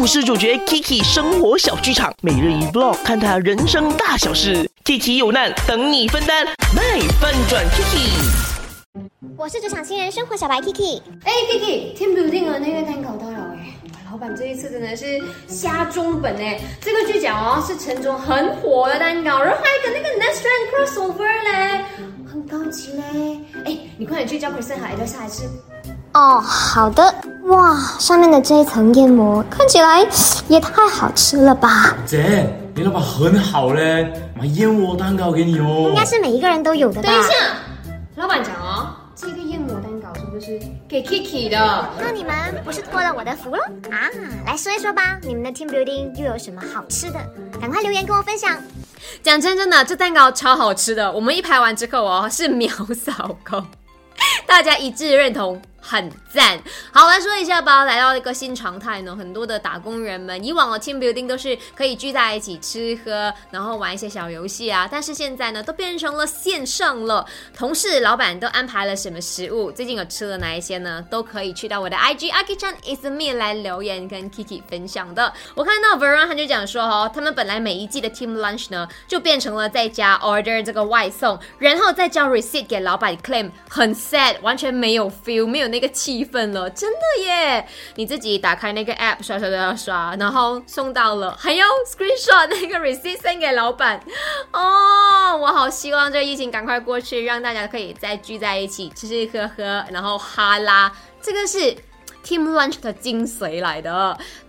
故事主角 Kiki 生活小剧场，每日一 vlog，看他人生大小事。Kiki 有难等你分担，卖翻转 Kiki。我是职场新人生活小白 Kiki。哎，Kiki，Team Building 的那个蛋糕到了哎，老板这一次真的是瞎中本哎，这个剧讲哦是城中很火的蛋糕，然后还跟那个 Next Trend Crossover 嘞，很高级嘞。哎，你快点去叫 Kristen 和 Ed 下来吃。哦，好的。哇，上面的这一层燕膜看起来也太好吃了吧！姐，你老板很好嘞，买燕窝蛋糕给你哦。应该是每一个人都有的吧？等一下，老板讲哦，这个燕窝蛋糕是不是给 Kiki 的？那你们不是托了我的福了啊？来说一说吧，你们的 team building 又有什么好吃的？赶快留言跟我分享。讲真真的，这蛋糕超好吃的，我们一排完之后哦，是秒扫空，大家一致认同。很赞，好来说一下吧。来到一个新常态呢，很多的打工人们，以往的 team building 都是可以聚在一起吃喝，然后玩一些小游戏啊。但是现在呢，都变成了线上了。同事、老板都安排了什么食物？最近有吃了哪一些呢？都可以去到我的 IG Aki Chan is me 来留言跟 Kiki 分享的。我看到 Veron 他就讲说哦，他们本来每一季的 team lunch 呢，就变成了在家 order 这个外送，然后再交 receipt 给老板 claim，很 sad，完全没有 feel，没有。那个气氛了，真的耶！你自己打开那个 app 刷刷刷刷，然后送到了，还有 screenshot 那个 receipt send 给老板。哦，我好希望这疫情赶快过去，让大家可以再聚在一起吃吃喝喝，然后哈拉。这个是 team lunch 的精髓来的。